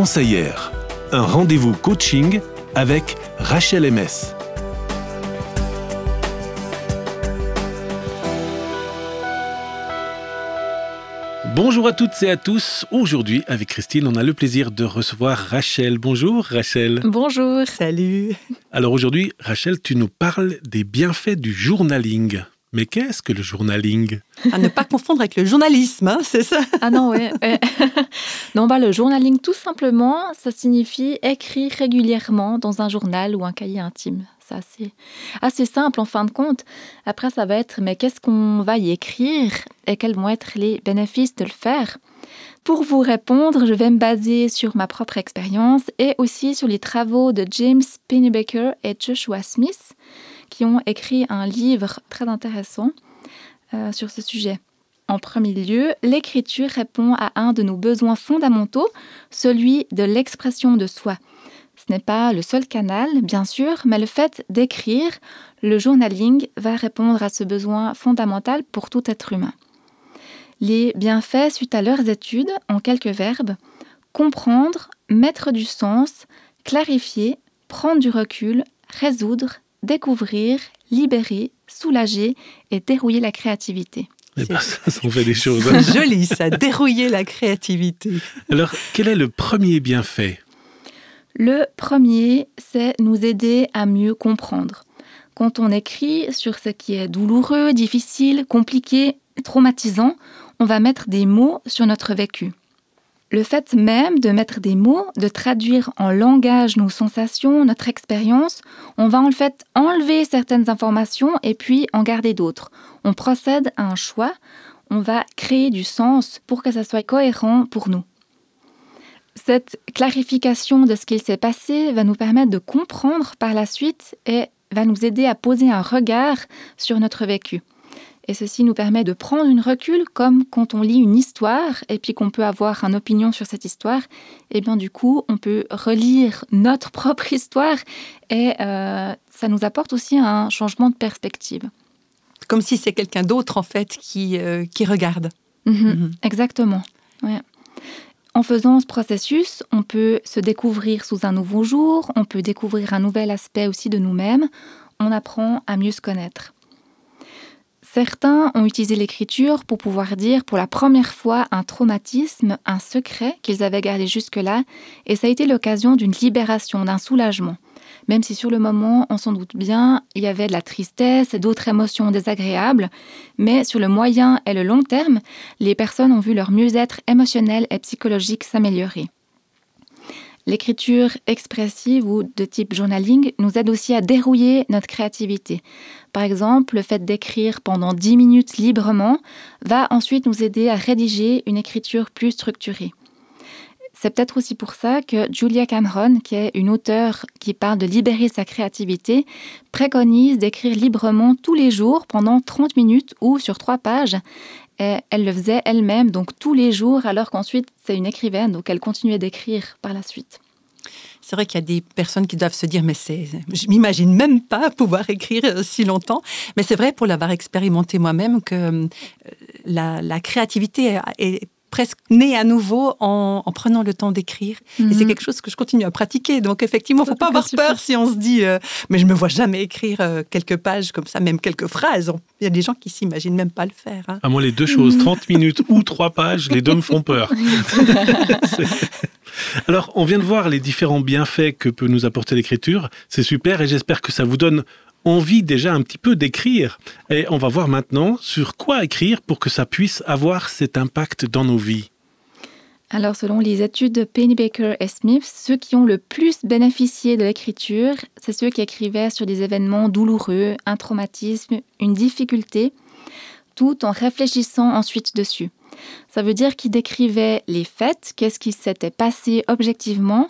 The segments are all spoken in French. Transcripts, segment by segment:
conseillère. Un rendez-vous coaching avec Rachel MS. Bonjour à toutes et à tous. Aujourd'hui, avec Christine, on a le plaisir de recevoir Rachel. Bonjour Rachel. Bonjour. Salut. Alors aujourd'hui, Rachel, tu nous parles des bienfaits du journaling. Mais qu'est-ce que le journaling? À ne pas confondre avec le journalisme, hein, c'est ça? Ah non, ouais. non, bah, le journaling, tout simplement, ça signifie écrire régulièrement dans un journal ou un cahier intime. C'est assez, assez simple en fin de compte. Après, ça va être, mais qu'est-ce qu'on va y écrire et quels vont être les bénéfices de le faire? Pour vous répondre, je vais me baser sur ma propre expérience et aussi sur les travaux de James Pennebaker et Joshua Smith, qui ont écrit un livre très intéressant euh, sur ce sujet. En premier lieu, l'écriture répond à un de nos besoins fondamentaux, celui de l'expression de soi. Ce n'est pas le seul canal, bien sûr, mais le fait d'écrire, le journaling, va répondre à ce besoin fondamental pour tout être humain. Les bienfaits suite à leurs études, en quelques verbes, comprendre, mettre du sens, clarifier, prendre du recul, résoudre, découvrir, libérer, soulager et dérouiller la créativité. Eh ben, ça, ça fait des choses. C'est joli, ça, dérouiller la créativité. Alors, quel est le premier bienfait? Le premier, c'est nous aider à mieux comprendre. Quand on écrit sur ce qui est douloureux, difficile, compliqué, traumatisant, on va mettre des mots sur notre vécu. Le fait même de mettre des mots, de traduire en langage nos sensations, notre expérience, on va en fait enlever certaines informations et puis en garder d'autres. On procède à un choix, on va créer du sens pour que ça soit cohérent pour nous. Cette clarification de ce qu'il s'est passé va nous permettre de comprendre par la suite et va nous aider à poser un regard sur notre vécu. Et ceci nous permet de prendre une recul comme quand on lit une histoire et puis qu'on peut avoir une opinion sur cette histoire. Et bien du coup, on peut relire notre propre histoire et euh, ça nous apporte aussi un changement de perspective. Comme si c'est quelqu'un d'autre en fait qui, euh, qui regarde. Mm -hmm. Exactement. Ouais. En faisant ce processus, on peut se découvrir sous un nouveau jour, on peut découvrir un nouvel aspect aussi de nous-mêmes, on apprend à mieux se connaître. Certains ont utilisé l'écriture pour pouvoir dire pour la première fois un traumatisme, un secret qu'ils avaient gardé jusque-là, et ça a été l'occasion d'une libération, d'un soulagement. Même si sur le moment, on s'en doute bien, il y avait de la tristesse et d'autres émotions désagréables, mais sur le moyen et le long terme, les personnes ont vu leur mieux-être émotionnel et psychologique s'améliorer. L'écriture expressive ou de type journaling nous aide aussi à dérouiller notre créativité. Par exemple, le fait d'écrire pendant 10 minutes librement va ensuite nous aider à rédiger une écriture plus structurée. C'est peut-être aussi pour ça que Julia Cameron, qui est une auteure qui parle de libérer sa créativité, préconise d'écrire librement tous les jours pendant 30 minutes ou sur trois pages. Elle le faisait elle-même, donc tous les jours, alors qu'ensuite c'est une écrivaine, donc elle continuait d'écrire par la suite. C'est vrai qu'il y a des personnes qui doivent se dire, mais c'est, je m'imagine même pas pouvoir écrire si longtemps. Mais c'est vrai, pour l'avoir expérimenté moi-même, que la, la créativité est presque née à nouveau en, en prenant le temps d'écrire. Mm -hmm. Et c'est quelque chose que je continue à pratiquer. Donc effectivement, il ne faut pas avoir super. peur si on se dit euh, mais je me vois jamais écrire euh, quelques pages comme ça, même quelques phrases. Il y a des gens qui s'imaginent même pas le faire. Hein. À moi, les deux choses, 30 minutes ou trois pages, les deux me font peur. Alors, on vient de voir les différents bienfaits que peut nous apporter l'écriture. C'est super et j'espère que ça vous donne envie déjà un petit peu d'écrire. Et on va voir maintenant sur quoi écrire pour que ça puisse avoir cet impact dans nos vies. Alors, selon les études de Pennebaker et Smith, ceux qui ont le plus bénéficié de l'écriture, c'est ceux qui écrivaient sur des événements douloureux, un traumatisme, une difficulté, tout en réfléchissant ensuite dessus. Ça veut dire qu'ils décrivaient les faits, qu'est-ce qui s'était passé objectivement,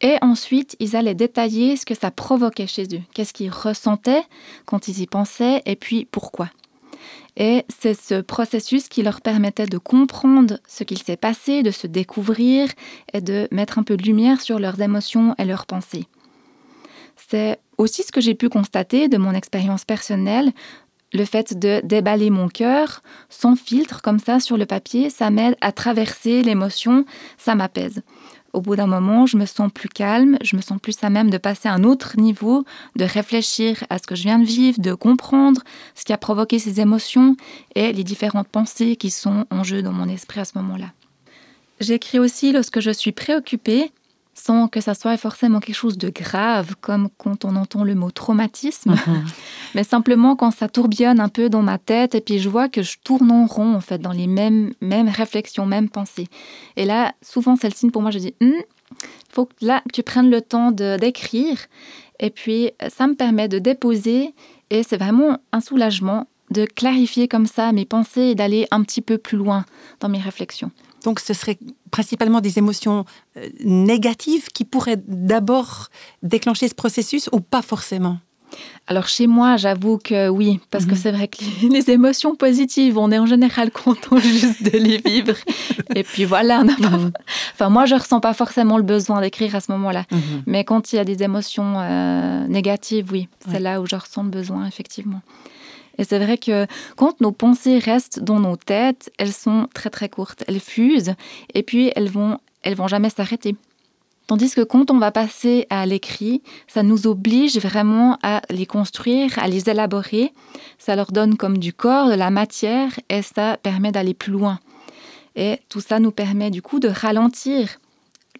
et ensuite ils allaient détailler ce que ça provoquait chez eux, qu'est-ce qu'ils ressentaient quand ils y pensaient, et puis pourquoi. Et c'est ce processus qui leur permettait de comprendre ce qu'il s'est passé, de se découvrir et de mettre un peu de lumière sur leurs émotions et leurs pensées. C'est aussi ce que j'ai pu constater de mon expérience personnelle le fait de déballer mon cœur sans filtre comme ça sur le papier, ça m'aide à traverser l'émotion, ça m'apaise. Au bout d'un moment, je me sens plus calme, je me sens plus à même de passer à un autre niveau, de réfléchir à ce que je viens de vivre, de comprendre ce qui a provoqué ces émotions et les différentes pensées qui sont en jeu dans mon esprit à ce moment-là. J'écris aussi lorsque je suis préoccupée, sans que ça soit forcément quelque chose de grave, comme quand on entend le mot traumatisme. mais simplement quand ça tourbillonne un peu dans ma tête et puis je vois que je tourne en rond en fait dans les mêmes, mêmes réflexions, mêmes pensées. Et là, souvent c'est le signe pour moi, je dis, il hmm, faut que là tu prennes le temps d'écrire et puis ça me permet de déposer et c'est vraiment un soulagement de clarifier comme ça mes pensées et d'aller un petit peu plus loin dans mes réflexions. Donc ce serait principalement des émotions euh, négatives qui pourraient d'abord déclencher ce processus ou pas forcément? Alors chez moi, j'avoue que oui, parce que mhm. c'est vrai que les, émotions positives, on est en général content juste de les vivre. Et puis voilà, mhm. enfin moi je ressens pas forcément le besoin d'écrire à ce moment-là. Mhm. Mais quand il y a des émotions euh, négatives, oui, c'est là où je ressens le besoin effectivement. Et c'est vrai que quand nos pensées restent dans nos têtes, elles sont très très courtes, elles fusent et puis elles vont elles vont jamais s'arrêter. Tandis que quand on va passer à l'écrit, ça nous oblige vraiment à les construire, à les élaborer. Ça leur donne comme du corps, de la matière et ça permet d'aller plus loin. Et tout ça nous permet du coup de ralentir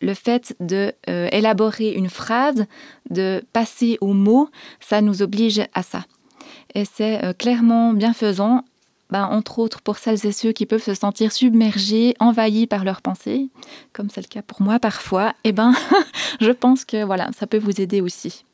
le fait de euh, élaborer une phrase, de passer aux mots, ça nous oblige à ça et c'est euh, clairement bienfaisant, ben, entre autres pour celles et ceux qui peuvent se sentir submergés, envahis par leurs pensées, comme c'est le cas pour moi parfois, eh ben, je pense que voilà, ça peut vous aider aussi.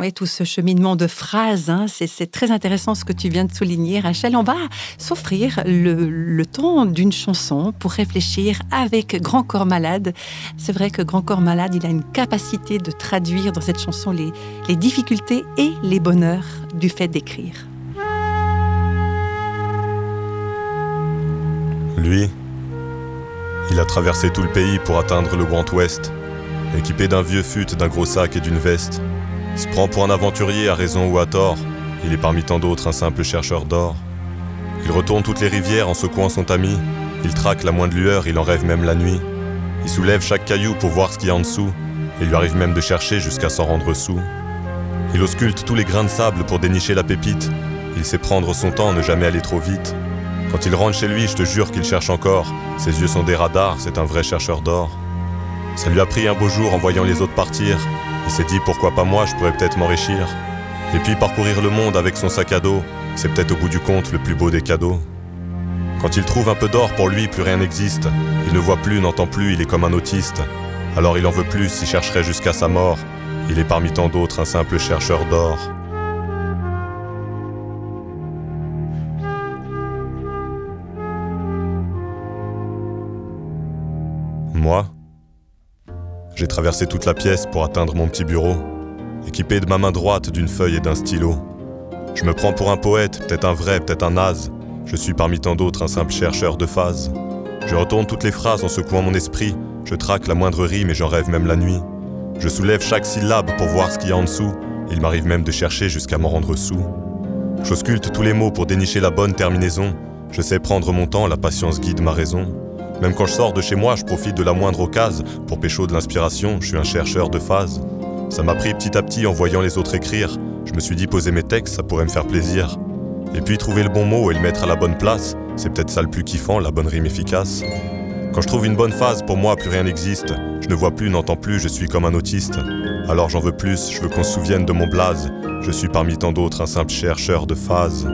Oui, tout ce cheminement de phrases, hein, c'est très intéressant ce que tu viens de souligner, Rachel. On va s'offrir le, ton d'une chanson pour réfléchir avec Grand Corps Malade. C'est vrai que Grand Corps Malade, il a une capacité de traduire dans cette chanson les difficultés et les bonheurs du fait d'écrire. Lui, il a traversé tout le pays pour atteindre le Grand Ouest, équipé d'un vieux fut, d'un gros sac et d'une veste. Se prend pour un aventurier à raison ou à tort. Il est parmi tant d'autres un simple chercheur d'or. Il retourne toutes les rivières en secouant son tamis. Il traque la moindre lueur, il en rêve même la nuit. Il soulève chaque caillou pour voir ce qu'il y a en dessous. Il lui arrive même de chercher jusqu'à s'en rendre sous. Il ausculte tous les grains de sable pour dénicher la pépite. Il sait prendre son temps, ne jamais aller trop vite. Quand il rentre chez lui, je te jure qu'il cherche encore. Ses yeux sont des radars, c'est un vrai chercheur d'or. Ça lui a pris un beau jour en voyant les autres partir. Il s'est dit pourquoi pas moi, je pourrais peut-être m'enrichir. Et puis parcourir le monde avec son sac à dos, c'est peut-être au bout du compte le plus beau des cadeaux. Quand il trouve un peu d'or, pour lui, plus rien n'existe. Il ne voit plus, n'entend plus, il est comme un autiste. Alors il en veut plus, il chercherait jusqu'à sa mort. Il est parmi tant d'autres un simple chercheur d'or. Moi, j'ai traversé toute la pièce pour atteindre mon petit bureau, équipé de ma main droite d'une feuille et d'un stylo. Je me prends pour un poète, peut-être un vrai, peut-être un naze. Je suis parmi tant d'autres un simple chercheur de phase. Je retourne toutes les phrases en secouant mon esprit. Je traque la moindre rime et j'en rêve même la nuit. Je soulève chaque syllabe pour voir ce qu'il y a en dessous. Il m'arrive même de chercher jusqu'à m'en rendre sous. J'ausculte tous les mots pour dénicher la bonne terminaison. Je sais prendre mon temps, la patience guide ma raison. Même quand je sors de chez moi, je profite de la moindre occasion pour pécho de l'inspiration, je suis un chercheur de phase. Ça m'a pris petit à petit en voyant les autres écrire. Je me suis dit poser mes textes, ça pourrait me faire plaisir. Et puis trouver le bon mot et le mettre à la bonne place, c'est peut-être ça le plus kiffant, la bonne rime efficace. Quand je trouve une bonne phase, pour moi, plus rien n'existe. Je ne vois plus, n'entends plus, je suis comme un autiste. Alors j'en veux plus, je veux qu'on se souvienne de mon blaze. Je suis parmi tant d'autres un simple chercheur de phase.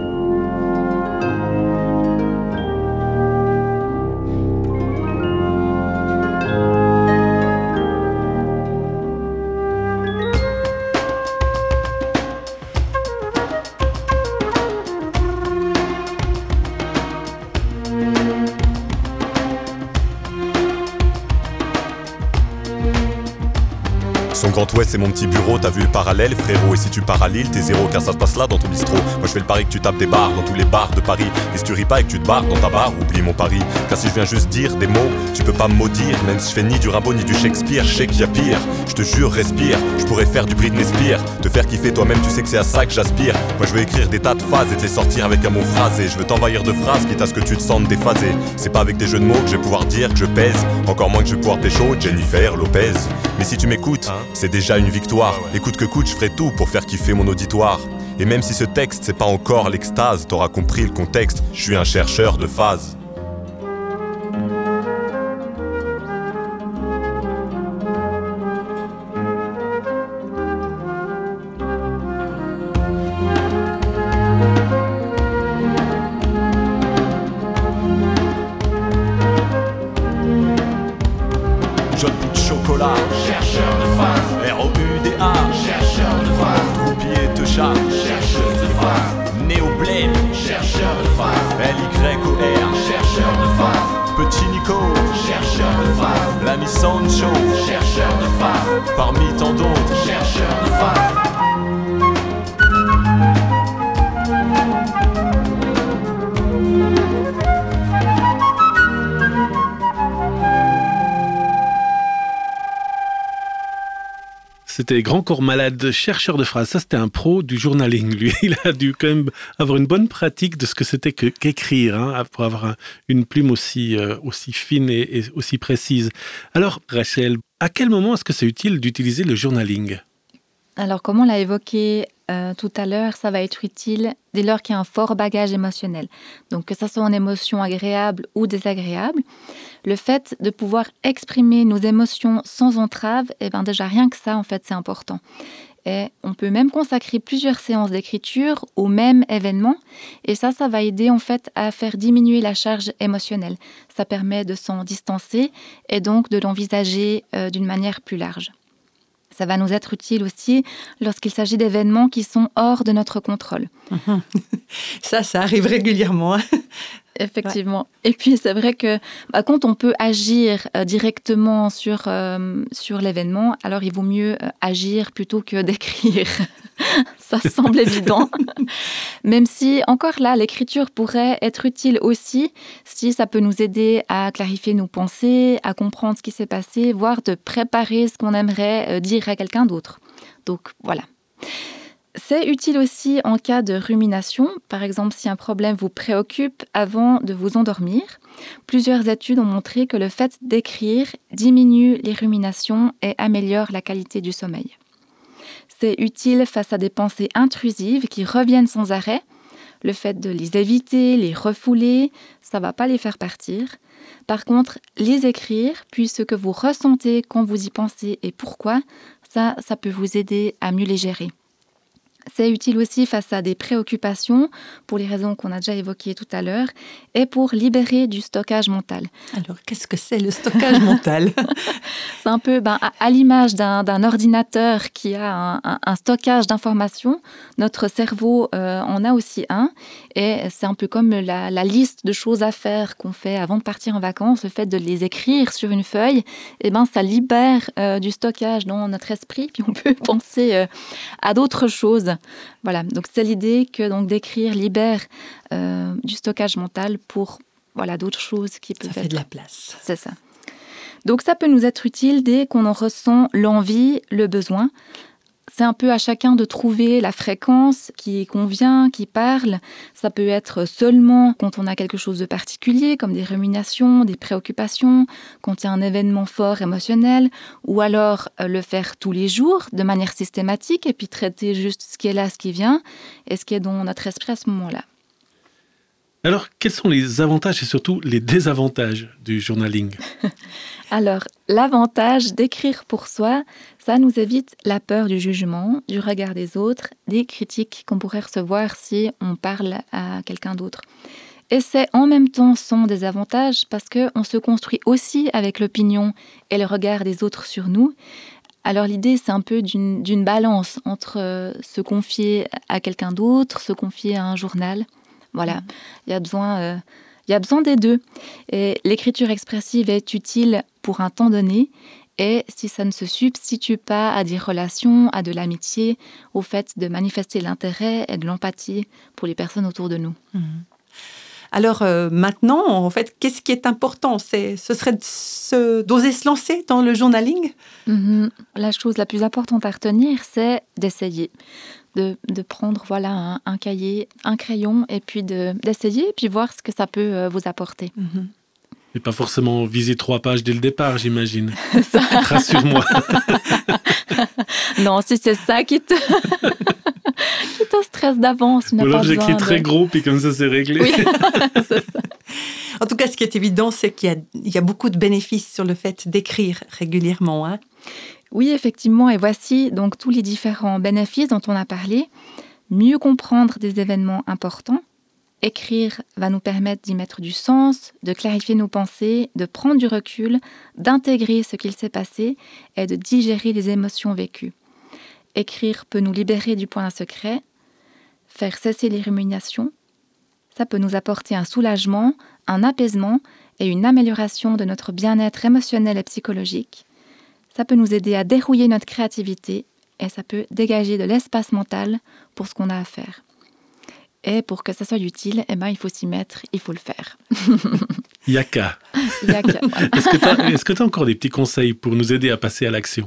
Son grand ouest, c'est mon petit bureau, t'as vu le parallèle, frérot? Et si tu Lille, t'es zéro, car ça se passe là dans ton bistrot. Moi je fais le pari que tu tapes des bars dans tous les bars de Paris. Et si tu ris pas et que tu te barres dans ta barre, oublie mon pari. Car si je viens juste dire des mots, tu peux pas me maudire. Même si je fais ni du Rimbaud ni du Shakespeare, je sais qu'il y a pire. Je te jure, respire. Je pourrais faire du Britney Spears. Te faire kiffer toi-même, tu sais que c'est à ça que j'aspire. Moi je veux écrire des tas de phases et te les sortir avec un mot phrasé. Je veux t'envahir de phrases, quitte à ce que tu te sentes déphasé. C'est pas avec des jeux de mots que je vais pouvoir dire que je pèse. Encore moins que je vais pouvoir pécho Jennifer Lopez. Mais si tu m'écoutes, c'est déjà une victoire. Écoute que coûte, je ferai tout pour faire kiffer mon auditoire. Et même si ce texte c'est pas encore l'extase, t'auras compris le contexte, je suis un chercheur de phase. Sancho, chercheur de phase, parmi tant d'autres. chercheur de phase. C'était Grand Corps Malade, chercheur de phrases. Ça, c'était un pro du journaling. Lui, il a dû quand même avoir une bonne pratique de ce que c'était qu'écrire, hein, pour avoir un- une plume aussi, euh, aussi fine et, et aussi précise. Alors, Rachel, à quel moment est-ce que c'est utile d'utiliser le journaling? Alors, comme on l'a évoqué euh, tout à l'heure, ça va être utile dès lors qu'il y a un fort bagage émotionnel. Donc, que ça soit en émotion agréable ou désagréable, le fait de pouvoir exprimer nos émotions sans entrave, eh ben déjà rien que ça, en fait, c'est important. Et on peut même consacrer plusieurs séances d'écriture au même événement. Et ça, ça va aider en fait à faire diminuer la charge émotionnelle. Ça permet de s'en distancer et donc de l'envisager euh, d'une manière plus large. Ça va nous être utile aussi lorsqu'il s'agit d'événements qui sont hors de notre contrôle. Ça, ça arrive régulièrement. hein. Effectivement. Et puis c'est vrai que bah, quand on peut agir euh, directement sur, euh, sur l'événement, alors il vaut mieux euh, agir plutôt que d'écrire. Ça semble évident. Même si, encore là, l'écriture pourrait être utile aussi si ça peut nous aider à clarifier nos pensées, à comprendre ce qui s'est passé, voire de préparer ce qu'on aimerait euh, dire à quelqu'un d'autre. Donc voilà. C'est utile aussi en cas de rumination, par exemple si un problème vous préoccupe avant de vous endormir. Plusieurs études ont montré que le fait d'écrire diminue les ruminations et améliore la qualité du sommeil. C'est utile face à des pensées intrusives qui reviennent sans arrêt. Le fait de les éviter, les refouler, ça va pas les faire partir. Par contre, les écrire, puis ce que vous ressentez quand vous y pensez et pourquoi, ça, ça peut vous aider à mieux les gérer. C'est utile aussi face à des préoccupations, pour les raisons qu'on a déjà évoquées tout à l'heure, et pour libérer du stockage mental. Alors, qu'est-ce que c'est le stockage mental? C'est un peu ben, à, à l'image d'un ordinateur qui a un, un- un stockage d'informations. Notre cerveau euh, en a aussi un. Et c'est un peu comme la, la liste de choses à faire qu'on fait avant de partir en vacances. Le fait de les écrire sur une feuille, et ben, ça libère euh, du stockage dans notre esprit. Puis on peut penser euh, à d'autres choses. Voilà, donc c'est l'idée que donc d'écrire libère euh, du stockage mental pour voilà d'autres choses qui peuvent Ça fait être de la place. c'est ça. Donc ça peut nous être utile dès qu'on en ressent l'envie, le besoin. C'est un peu à chacun de trouver la fréquence qui convient, qui parle. Ça peut être seulement quand on a quelque chose de particulier, comme des ruminations, des préoccupations, quand il y a un événement fort émotionnel, ou alors euh, le faire tous les jours de manière systématique et puis traiter juste ce qui est là, ce qui vient, et ce qui est dans notre esprit à ce moment-là. Alors, quels sont les avantages et surtout les désavantages du journaling? Alors, l'avantage d'écrire pour soi, ça nous évite la peur du jugement, du regard des autres, des critiques qu'on pourrait recevoir si on parle à quelqu'un d'autre. Et c'est en même temps son désavantage parce qu'on se construit aussi avec l'opinion et le regard des autres sur nous. Alors l'idée, c'est un peu d'une balance entre euh, se confier à quelqu'un d'autre, se confier à un journal. Voilà, il y a besoin, euh, il y a besoin des deux. Et l'écriture expressive est utile pour un temps donné et si ça ne se substitue pas à des relations, à de l'amitié, au fait de manifester l'intérêt et de l'empathie pour les personnes autour de nous. Alors euh, maintenant, en fait, qu'est-ce qui est important? C'est, Ce serait d'oser se lancer dans le journaling? Mhm. La chose la plus importante à retenir, c'est d'essayer. De, de prendre voilà un, un cahier, un crayon, et puis de- d'essayer, et puis voir ce que ça peut euh, vous apporter. Et pas forcément viser trois pages dès le départ, j'imagine. Rassure-moi. Non, si c'est ça qui te, qui te stresse d'avance, besoin j'écris de... très gros, puis comme ça c'est réglé. Oui, c'est ça. En tout cas, ce qui est évident, c'est qu'il y a, il y a beaucoup de bénéfices sur le fait d'écrire régulièrement. hein. Oui, effectivement, et voici donc tous les différents bénéfices dont on a parlé. Mieux comprendre des événements importants. Écrire va nous permettre d'y mettre du sens, de clarifier nos pensées, de prendre du recul, d'intégrer ce qu'il s'est passé et de digérer les émotions vécues. Écrire peut nous libérer du point secret, faire cesser les ruminations. Ça peut nous apporter un soulagement, un apaisement et une amélioration de notre bien-être émotionnel et psychologique. Ça peut nous aider à dérouiller notre créativité et ça peut dégager de l'espace mental pour ce qu'on a à faire. Et pour que ça soit utile, eh ben, il faut s'y mettre, il faut le faire. Yaka. Il y a que- voilà. Est-ce que tu as encore des petits conseils pour nous aider à passer à l'action?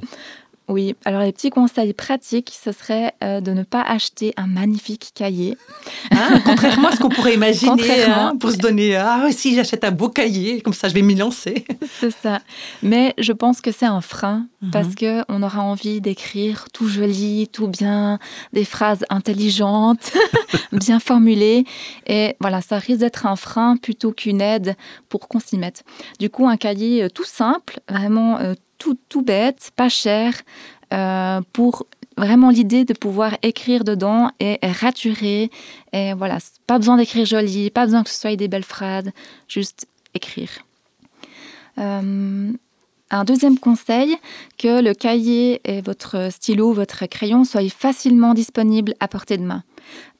Oui, alors les petits conseils pratiques, ce serait euh, de ne pas acheter un magnifique cahier. Hein, contrairement à ce qu'on pourrait imaginer hein, pour se donner Ah, ouais, si j'achète un beau cahier, comme ça je vais m'y lancer. C'est ça. Mais je pense que c'est un frein Mhm. parce que on aura envie d'écrire tout joli, tout bien, des phrases intelligentes, bien formulées. Et voilà, ça risque d'être un frein plutôt qu'une aide pour qu'on s'y mette. Du coup, un cahier euh, tout simple, vraiment euh, tout, tout bête, pas cher, euh, pour vraiment l'idée de pouvoir écrire dedans et, et raturer. Et voilà, pas besoin d'écrire joli, pas besoin que ce soit des belles phrases, juste écrire. Euh, un deuxième conseil, que le cahier et votre stylo, votre crayon soient facilement disponibles à portée de main.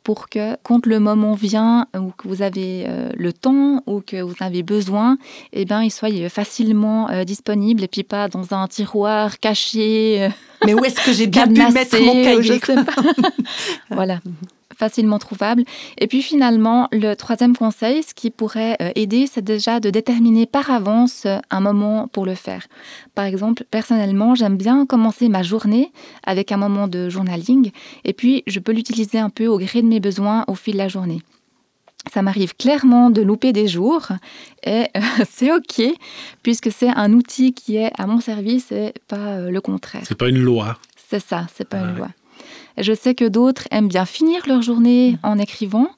Pour que, quand le moment vient, ou que vous avez euh, le temps, ou que vous avez besoin, eh ben, ils soient facilement euh, disponibles, et puis pas dans un tiroir caché, euh, Mais où est-ce que j'ai bien pu mettre mon cahier je sais pas. voilà, facilement trouvable. Et puis finalement, le troisième conseil, ce qui pourrait euh, aider, c'est déjà de déterminer par avance euh, un moment pour le faire. Par exemple, personnellement, j'aime bien commencer ma journée avec un moment de journaling, et puis je peux l'utiliser un peu au gré de mes besoins au fil de la journée. Ça m'arrive clairement de louper des jours et euh, c'est ok puisque c'est un outil qui est à mon service et pas euh, le contraire. C'est pas une loi. C'est ça, c'est pas une loi. Je sais que d'autres aiment bien finir leur journée en écrivant.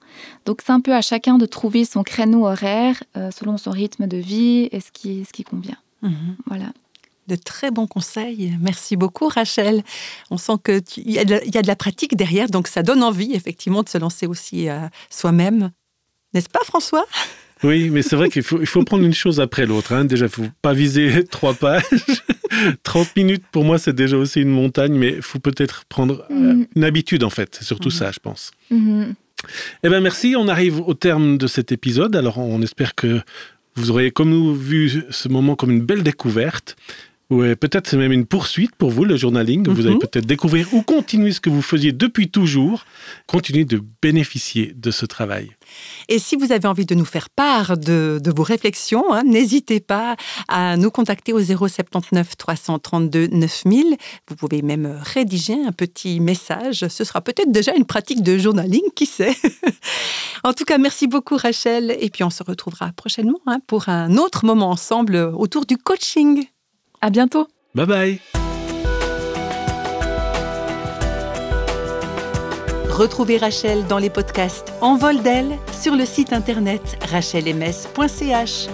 Donc c'est un peu à chacun de trouver son créneau horaire euh, selon son rythme de vie et ce qui, ce qui convient. Mhm. Voilà. De très bons conseils. Merci beaucoup, Rachel. On sent qu'il y, a de la- il y a de la pratique derrière, donc ça donne envie, effectivement, de se lancer aussi euh, soi-même. N'est-ce pas, François? Oui, mais c'est vrai qu'il faut, il faut prendre une chose après l'autre. hein. Déjà, il faut pas viser trois pages. 30 minutes, pour moi, c'est déjà aussi une montagne, mais il faut peut-être prendre euh, Mhm. une habitude, en fait. C'est surtout Mhm. ça, je pense. Mhm. Eh bien, merci. On arrive au terme de cet épisode. Alors, on espère que vous aurez, comme nous, vu ce moment comme une belle découverte. Ou euh, peut-être c'est même une poursuite pour vous, le journaling. Vous allez Mhm. peut-être découvrir ou continuer ce que vous faisiez depuis toujours. Continuer de bénéficier de ce travail. Et si vous avez envie de nous faire part de, de vos réflexions, hein, n'hésitez pas à nous contacter au 079 332 9000. Vous pouvez même rédiger un petit message. Ce sera peut-être déjà une pratique de journaling, qui sait. en tout cas, merci beaucoup Rachel. Et puis on se retrouvera prochainement hein, pour un autre moment ensemble autour du coaching. À bientôt. Bye bye Retrouvez Rachel dans les podcasts En vol d'elle sur le site internet rachelms.ch.